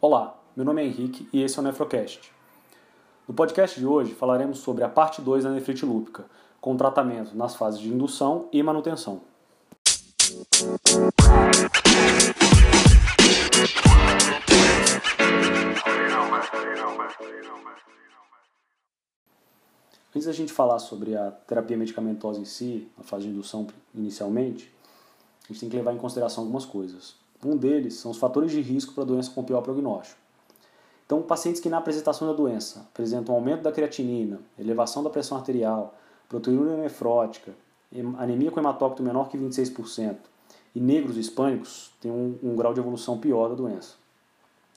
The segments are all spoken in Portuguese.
Olá, meu nome é Henrique e esse é o Nefrocast. No podcast de hoje falaremos sobre a parte 2 da nefrite lúpica, com tratamento nas fases de indução e manutenção. Antes da gente falar sobre a terapia medicamentosa em si, a fase de indução inicialmente, a gente tem que levar em consideração algumas coisas. Um deles são os fatores de risco para a doença com pior prognóstico. Então, pacientes que na apresentação da doença apresentam aumento da creatinina, elevação da pressão arterial, proteína nefrótica, anemia com hematócrito menor que 26% e negros hispânicos têm um, um grau de evolução pior da doença.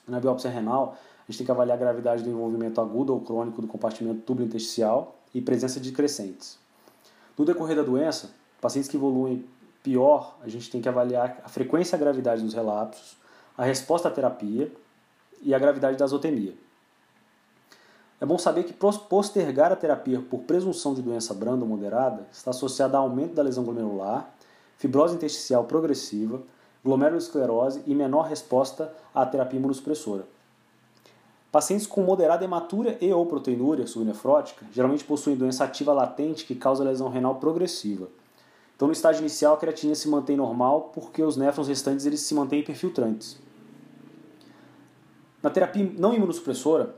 Na biópsia renal, a gente tem que avaliar a gravidade do envolvimento agudo ou crônico do compartimento tubo-intersticial e presença de crescentes. No decorrer da doença, pacientes que evoluem pior, a gente tem que avaliar a frequência e a gravidade dos relapsos, a resposta à terapia e a gravidade da azotemia. É bom saber que postergar a terapia por presunção de doença branda ou moderada está associada a aumento da lesão glomerular, fibrose intersticial progressiva, glomerulosclerose e menor resposta à terapia imunossupressora. Pacientes com moderada hematúria e ou proteinúria subnefrótica geralmente possuem doença ativa latente que causa lesão renal progressiva. Então, no estágio inicial, a creatina se mantém normal porque os néfrons restantes eles se mantêm perfiltrantes. Na terapia não imunossupressora,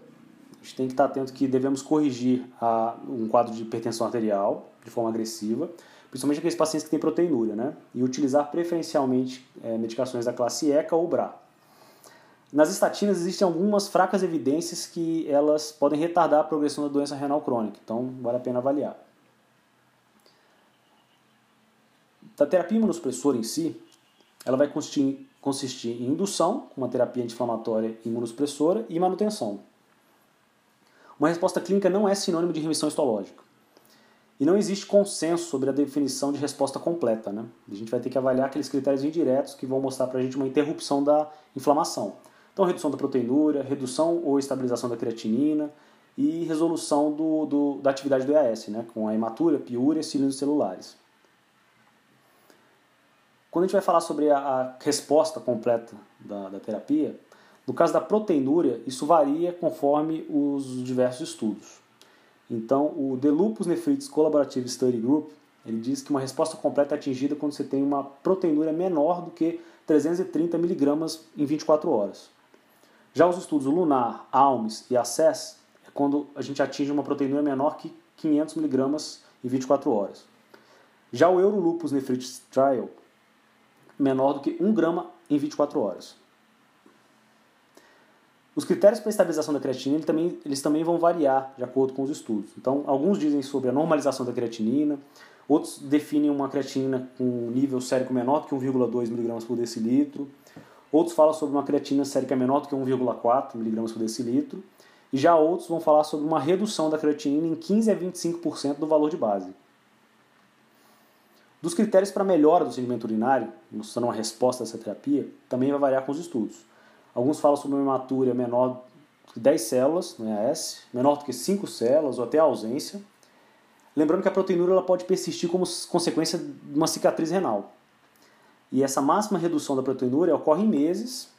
a gente tem que estar atento que devemos corrigir a, um quadro de hipertensão arterial de forma agressiva, principalmente aqueles pacientes que têm proteinúria, né? E utilizar preferencialmente é, medicações da classe ECA ou BRA. Nas estatinas existem algumas fracas evidências que elas podem retardar a progressão da doença renal crônica, então vale a pena avaliar. A terapia imunossupressora em si, ela vai consistir, consistir em indução, com uma terapia anti-inflamatória imunossupressora, e manutenção. Uma resposta clínica não é sinônimo de remissão histológica. E não existe consenso sobre a definição de resposta completa. Né? A gente vai ter que avaliar aqueles critérios indiretos que vão mostrar para a gente uma interrupção da inflamação. Então, redução da proteinúria, redução ou estabilização da creatinina e resolução do, do, da atividade do EAS, né, com a hematúria, piúria e cilindros celulares. Quando a gente vai falar sobre a, a resposta completa da, da, terapia, no caso da proteinúria, isso varia conforme os diversos estudos. Então, o The Lupus Nephritis Collaborative Study Group ele diz que uma resposta completa é atingida quando você tem uma proteinúria menor do que 330 mg em 24 horas. Já os estudos Lunar, ALMS e ACCESS é quando a gente atinge uma proteína menor que 500 mg em 24 horas. Já o Eurolupus Nephritis Trial, menor do que 1 grama em 24 horas. Os critérios para estabilização da creatinina eles também, eles também vão variar de acordo com os estudos. Então, alguns dizem sobre a normalização da creatinina, outros definem uma creatinina com nível sérico menor do que 1,2 mg por decilitro, Outros falam sobre uma creatina sérica menor do que 1,4 mg por decilitro. E já outros vão falar sobre uma redução da creatinina em 15 a 25% do valor de base. Dos critérios para melhora do segmento urinário, mostrando uma resposta a essa terapia, também vai variar com os estudos. Alguns falam sobre uma hematúria menor que 10 células no EAS, menor do que 5 células ou até a ausência. Lembrando que a proteinúria ela pode persistir como consequência de uma cicatriz renal. E essa máxima redução da proteinúria ocorre em meses.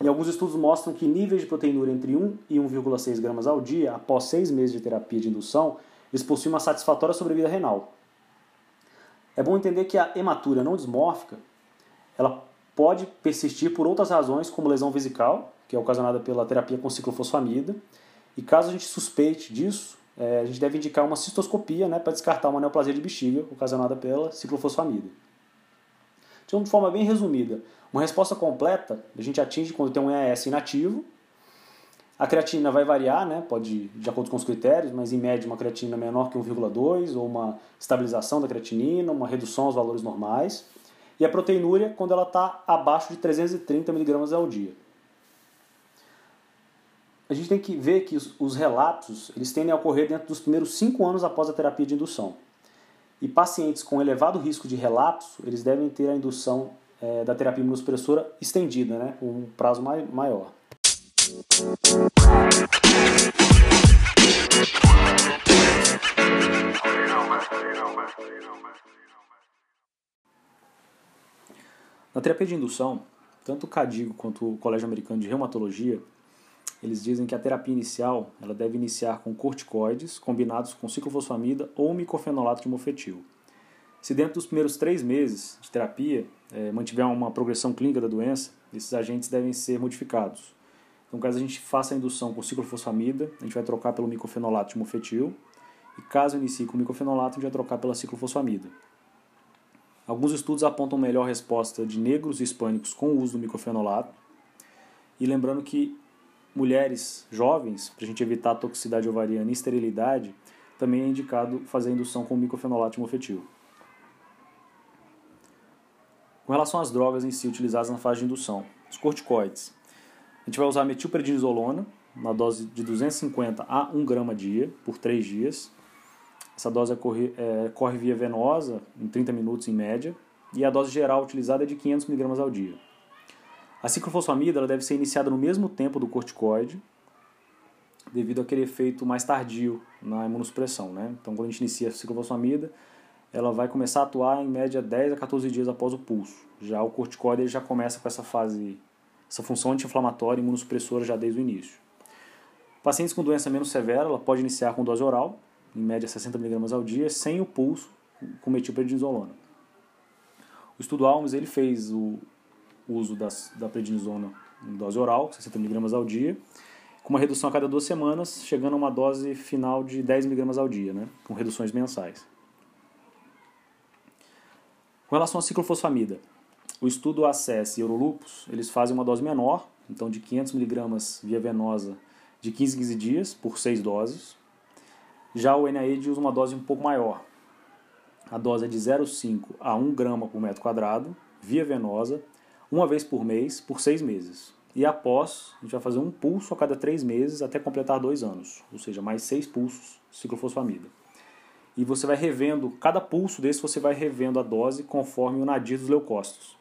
E alguns estudos mostram que níveis de proteinúria entre 1 e 1,6 gramas ao dia, após seis meses de terapia de indução, eles possuem uma satisfatória sobrevida renal. É bom entender que a hematúria não dismórfica ela pode persistir por outras razões, como lesão vesical, que é ocasionada pela terapia com ciclofosfamida. E caso a gente suspeite disso, é, a gente deve indicar uma cistoscopia né, para descartar uma neoplasia de bexiga ocasionada pela ciclofosfamida. Então, de forma bem resumida, uma resposta completa a gente atinge quando tem um EAS inativo. A creatina vai variar, né? pode de acordo com os critérios, mas em média uma creatina menor que 1,2 ou uma estabilização da creatinina, uma redução aos valores normais. E a proteinúria quando ela está abaixo de 330 mg ao dia. A gente tem que ver que os, os relapsos eles tendem a ocorrer dentro dos primeiros 5 anos após a terapia de indução. E pacientes com elevado risco de relapso, eles devem ter a indução é, da terapia imunossupressora estendida, né, um prazo mai maior. Na terapia de indução, tanto o CADIGO quanto o Colégio Americano de Reumatologia, eles dizem que a terapia inicial ela deve iniciar com corticoides combinados com ciclofosfamida ou micofenolato de mofetil. Se dentro dos primeiros três meses de terapia é, mantiver uma progressão clínica da doença, esses agentes devem ser modificados. Então, caso a gente faça a indução com ciclofosfamida, a gente vai trocar pelo micofenolato de mofetil, e caso inicie com micofenolato, a gente vai trocar pela ciclofosfamida. Alguns estudos apontam melhor resposta de negros e hispânicos com o uso do micofenolato. E lembrando que mulheres jovens, para a gente evitar toxicidade ovariana e esterilidade, também é indicado fazer indução com micofenolato de mofetil. Com relação às drogas em si utilizadas na fase de indução, os corticoides. A gente vai usar metilprednisolona, uma dose de 250 a 1 grama dia, por 3 dias. Essa dose é corre, é, corre via venosa, em 30 minutos em média, e a dose geral utilizada é de 500 mg ao dia. A ciclofosfamida ela deve ser iniciada no mesmo tempo do corticoide, devido àquele efeito mais tardio na imunossupressão. Né? Então, quando a gente inicia a ciclofosfamida, ela vai começar a atuar em média 10 a 14 dias após o pulso. Já o corticoide ele já começa com essa fase, essa função anti-inflamatória e imunossupressora já desde o início. Pacientes com doença menos severa, ela pode iniciar com dose oral, em média 60 mg ao dia, sem o pulso, com metilprednisolona. O estudo Almes ele fez o uso das, da prednisona em dose oral, 60 mg ao dia, com uma redução a cada duas semanas, chegando a uma dose final de 10 mg ao dia, né, com reduções mensais. Com relação à ciclofosfamida, o estudo ACES e Eurolupus, eles fazem uma dose menor, então de 500 mg via venosa de 15 em 15 dias, por 6 doses. Já o NIAID usa uma dose um pouco maior. A dose é de 0,5 a 1 grama por metro quadrado, via venosa, uma vez por mês, por 6 meses. E após, a gente vai fazer um pulso a cada 3 meses até completar 2 anos, ou seja, mais 6 pulsos ciclofosfamida e você vai revendo, cada pulso desse você vai revendo a dose conforme o nadir dos leucócitos.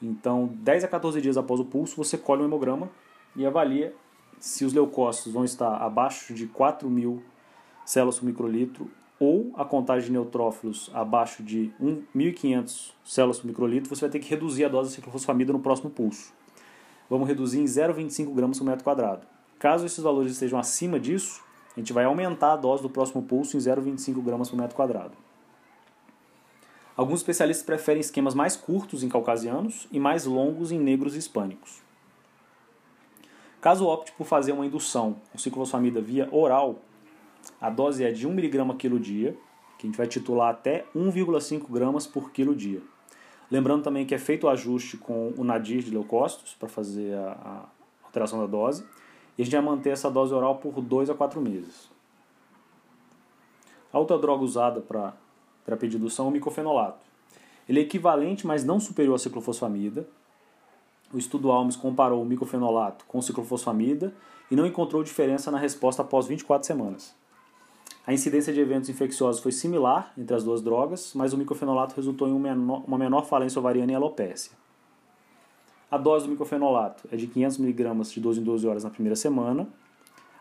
Então, 10 a 14 dias após o pulso, você colhe um hemograma e avalia se os leucócitos vão estar abaixo de 4 mil células por microlitro ou a contagem de neutrófilos abaixo de 1.500 células por microlitro, você vai ter que reduzir a dose de ciclofosfamida no próximo pulso. Vamos reduzir em 0,25 gramas por metro quadrado. Caso esses valores estejam acima disso, a gente vai aumentar a dose do próximo pulso em 0,25 gramas por metro quadrado. Alguns especialistas preferem esquemas mais curtos em caucasianos e mais longos em negros e hispânicos. Caso opte por fazer uma indução com ciclofosfamida via oral, a dose é de 1 mg quilo dia, que a gente vai titular até 1,5 gramas por quilo dia. Lembrando também que é feito o ajuste com o nadir de leucócitos para fazer a, a alteração da dose e a gente vai manter essa dose oral por 2 a 4 meses. A outra droga usada para terapia de indução é o micofenolato. Ele é equivalente, mas não superior à ciclofosfamida. O estudo Almes comparou o micofenolato com ciclofosfamida e não encontrou diferença na resposta após 24 semanas. A incidência de eventos infecciosos foi similar entre as duas drogas, mas o micofenolato resultou em uma menor falência ovariana e alopécia. A dose do micofenolato é de 500 mg de 12 em 12 horas na primeira semana,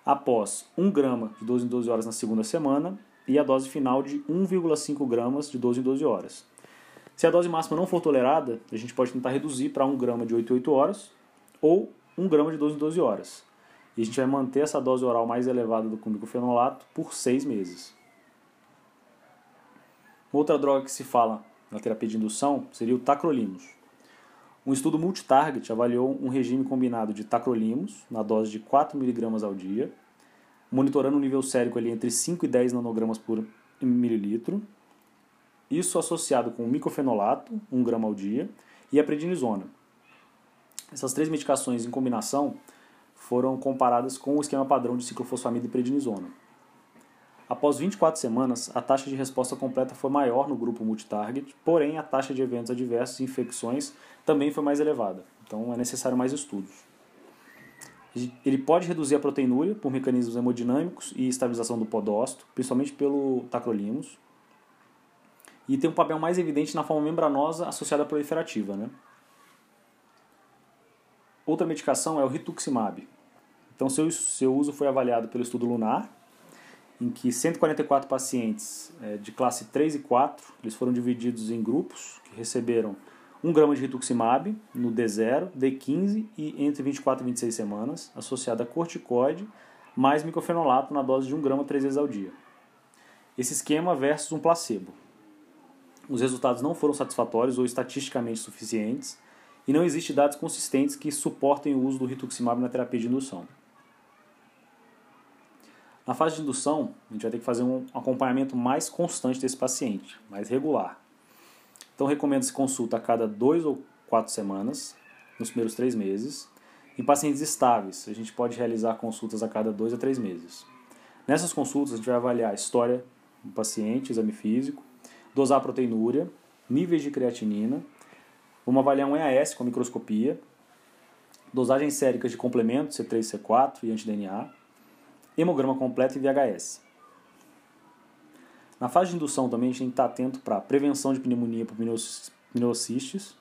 após 1 grama de 12 em 12 horas na segunda semana e a dose final de 1,5 gramas de 12 em 12 horas. Se a dose máxima não for tolerada, a gente pode tentar reduzir para 1 grama de 8 em 8 horas ou 1 grama de 12 em 12 horas. E a gente vai manter essa dose oral mais elevada do micofenolato por 6 meses. Outra droga que se fala na terapia de indução seria o tacrolimus. Um estudo multitarget avaliou um regime combinado de tacrolimus, na dose de 4 mg ao dia, monitorando o nível sérico ali entre 5 e 10 nanogramas por mililitro, isso associado com micofenolato, 1 grama ao dia, e a prednisona. Essas três medicações em combinação foram comparadas com o esquema padrão de ciclofosfamida e prednisona. Após 24 semanas, a taxa de resposta completa foi maior no grupo multitarget, porém a taxa de eventos adversos e infecções também foi mais elevada. Então é necessário mais estudos. Ele pode reduzir a proteinúria por mecanismos hemodinâmicos e estabilização do podócito, principalmente pelo tacrolimus. E tem um papel mais evidente na forma membranosa associada à proliferativa. Né? Outra medicação é o rituximab. Então seu, seu uso foi avaliado pelo estudo lunar em que 144 pacientes é, de classe 3 e 4, eles foram divididos em grupos que receberam 1 grama de rituximab no D0, D15 e entre 24 e 26 semanas, associado a corticoide, mais micofenolato na dose de 1 grama três vezes ao dia. Esse esquema versus um placebo. Os resultados não foram satisfatórios ou estatisticamente suficientes e não existem dados consistentes que suportem o uso do rituximab na terapia de indução. Na fase de indução, a gente vai ter que fazer um acompanhamento mais constante desse paciente, mais regular. Então, recomenda-se consulta a cada dois ou quatro semanas, nos primeiros três meses. Em pacientes estáveis, a gente pode realizar consultas a cada dois a três meses. Nessas consultas, a gente vai avaliar a história do paciente, exame físico, dosar a proteinúria, níveis de creatinina, vamos avaliar um EAS com microscopia, dosagens séricas de complemento, C3, C4 e anti-DNA, hemograma completo e VHS. Na fase de indução também a gente tem que estar atento para prevenção de pneumonia por pneumocistes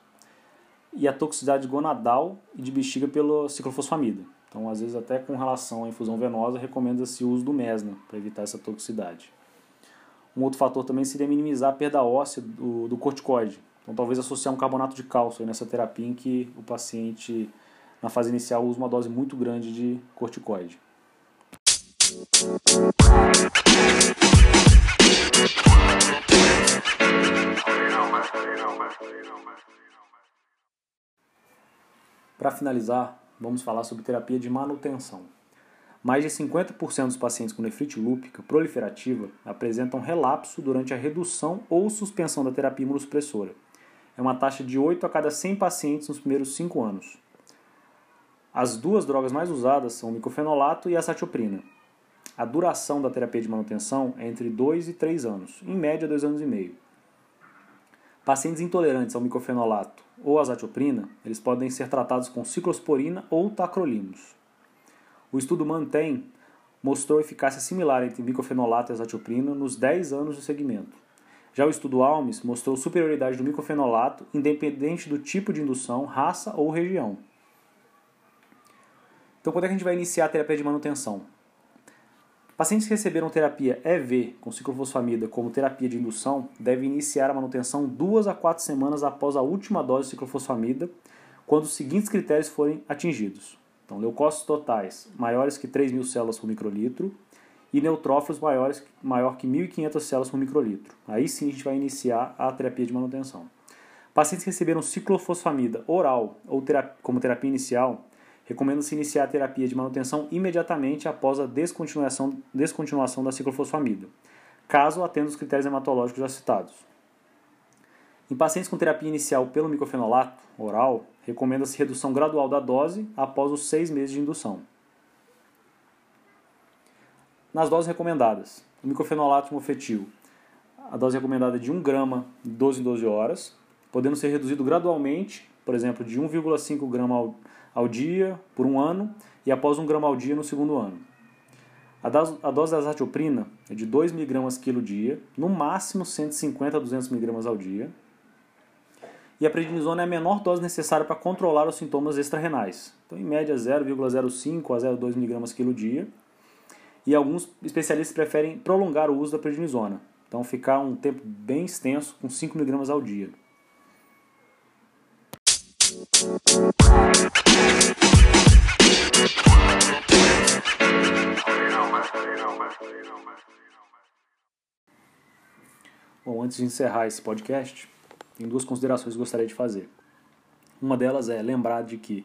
e a toxicidade gonadal e de bexiga pela ciclofosfamida. Então, às vezes, até com relação à infusão venosa, recomenda-se o uso do mesna para evitar essa toxicidade. Um outro fator também seria minimizar a perda óssea do, do corticoide. Então, talvez associar um carbonato de cálcio nessa terapia em que o paciente, na fase inicial, usa uma dose muito grande de corticoide. Para finalizar, vamos falar sobre terapia de manutenção. Mais de 50% dos pacientes com nefrite lúpica proliferativa apresentam relapso durante a redução ou suspensão da terapia imunossupressora. É uma taxa de 8 a cada 100 pacientes nos primeiros 5 anos. As duas drogas mais usadas são o micofenolato e a satioprina. A duração da terapia de manutenção é entre 2 e 3 anos, em média 2 anos e meio. Pacientes intolerantes ao micofenolato ou azatioprina, eles podem ser tratados com ciclosporina ou tacrolimus. O estudo mantém mostrou eficácia similar entre micofenolato e azatioprina nos 10 anos de segmento. Já o estudo ALMS mostrou superioridade do micofenolato independente do tipo de indução, raça ou região. Então, quando é que a gente vai iniciar a terapia de manutenção? Pacientes que receberam terapia EV com ciclofosfamida como terapia de indução devem iniciar a manutenção duas a quatro semanas após a última dose de ciclofosfamida, quando os seguintes critérios forem atingidos. Então, leucócitos totais maiores que 3.000 células por microlitro e neutrófilos maiores, maior que 1.500 células por microlitro. Aí sim a gente vai iniciar a terapia de manutenção. Pacientes que receberam ciclofosfamida oral ou terapia, como terapia inicial recomenda-se iniciar a terapia de manutenção imediatamente após a descontinuação, descontinuação da ciclofosfamida, caso atenda os critérios hematológicos já citados. Em pacientes com terapia inicial pelo micofenolato oral, recomenda-se redução gradual da dose após os seis meses de indução. Nas doses recomendadas, o micofenolato mofetil, a dose recomendada é de 1 grama de 12 em 12 horas, podendo ser reduzido gradualmente, por exemplo, de 1,5 grama ao ao dia por um ano e após um grama ao dia no segundo ano. A dose da azatioprina é de 2 mg quilo dia, no máximo 150 a 200 mg ao dia. E a prednisona é a menor dose necessária para controlar os sintomas extrarrenais. Então, em média, 0,05 a 0,2 mg quilo dia. E alguns especialistas preferem prolongar o uso da prednisona. Então, ficar um tempo bem extenso com 5 mg ao dia. Bom, antes de encerrar esse podcast, tem duas considerações que gostaria de fazer. Uma delas é lembrar de que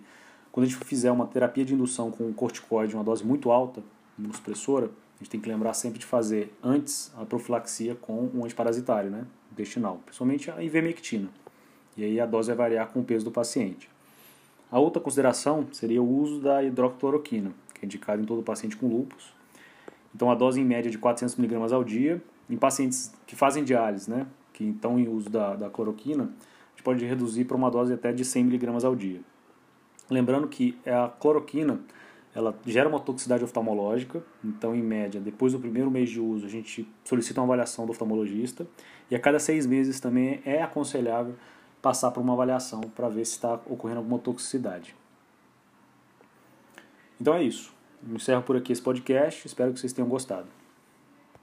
quando a gente fizer uma terapia de indução com corticoide, uma dose muito alta, imunossupressora, a gente tem que lembrar sempre de fazer antes a profilaxia com um antiparasitário, né, intestinal, principalmente a ivermectina. E aí a dose vai variar com o peso do paciente. A outra consideração seria o uso da hidroxicloroquina, que é indicado em todo paciente com lúpus. Então a dose em média de 400 mg ao dia em pacientes que fazem diálise, né, que estão em uso da, da cloroquina, a gente pode reduzir para uma dose até de 100 mg ao dia. Lembrando que a cloroquina ela gera uma toxicidade oftalmológica, então, em média, depois do primeiro mês de uso, a gente solicita uma avaliação do oftalmologista, e a cada seis meses também é aconselhável passar por uma avaliação para ver se está ocorrendo alguma toxicidade. Então é isso. Eu encerro por aqui esse podcast, espero que vocês tenham gostado.